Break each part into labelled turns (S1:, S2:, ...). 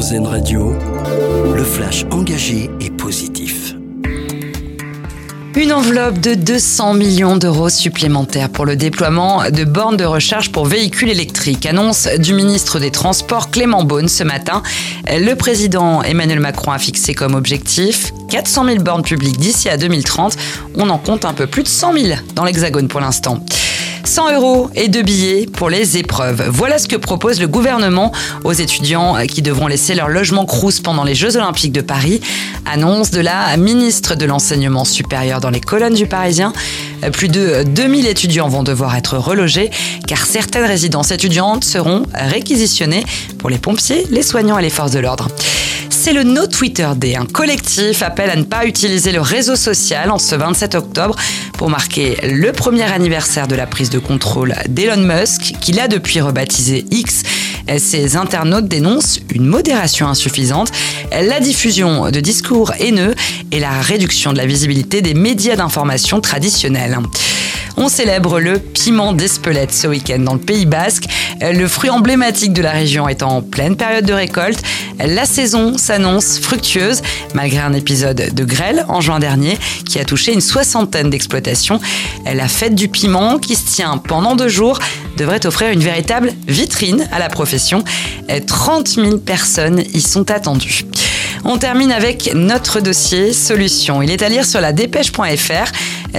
S1: Radio, le flash engagé et positif.
S2: Une enveloppe de 200 millions d'euros supplémentaires pour le déploiement de bornes de recharge pour véhicules électriques. Annonce du ministre des Transports Clément Beaune ce matin. Le président Emmanuel Macron a fixé comme objectif 400 000 bornes publiques d'ici à 2030. On en compte un peu plus de 100 000 dans l'Hexagone pour l'instant. 100 euros et deux billets pour les épreuves. Voilà ce que propose le gouvernement aux étudiants qui devront laisser leur logement Crous pendant les Jeux Olympiques de Paris. Annonce de la ministre de l'Enseignement supérieur dans les colonnes du Parisien. Plus de 2000 étudiants vont devoir être relogés car certaines résidences étudiantes seront réquisitionnées pour les pompiers, les soignants et les forces de l'ordre c'est le No Twitter Day. Un collectif appelle à ne pas utiliser le réseau social en ce 27 octobre pour marquer le premier anniversaire de la prise de contrôle d'Elon Musk, qu'il a depuis rebaptisé X. Ces internautes dénoncent une modération insuffisante, la diffusion de discours haineux et la réduction de la visibilité des médias d'information traditionnels. On célèbre le piment d'Espelette ce week-end dans le Pays Basque. Le fruit emblématique de la région est en pleine période de récolte. La saison s'annonce fructueuse malgré un épisode de grêle en juin dernier qui a touché une soixantaine d'exploitations. La fête du piment qui se tient pendant deux jours devrait offrir une véritable vitrine à la profession. 30 000 personnes y sont attendues. On termine avec notre dossier solution. Il est à lire sur la dépêche.fr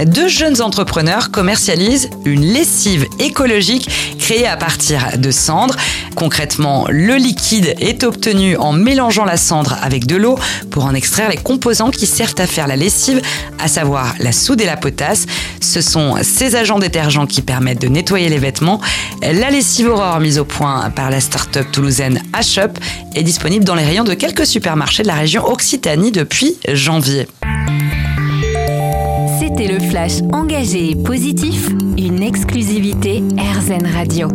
S2: deux jeunes entrepreneurs commercialisent une lessive écologique créée à partir de cendres. Concrètement, le liquide est obtenu en mélangeant la cendre avec de l'eau pour en extraire les composants qui servent à faire la lessive, à savoir la soude et la potasse. Ce sont ces agents détergents qui permettent de nettoyer les vêtements. La lessive Aurore mise au point par la start-up toulousaine H-Up est disponible dans les rayons de quelques supermarchés de la région Occitanie depuis janvier.
S3: C'était le flash engagé et positif, une exclusivité RZN Radio.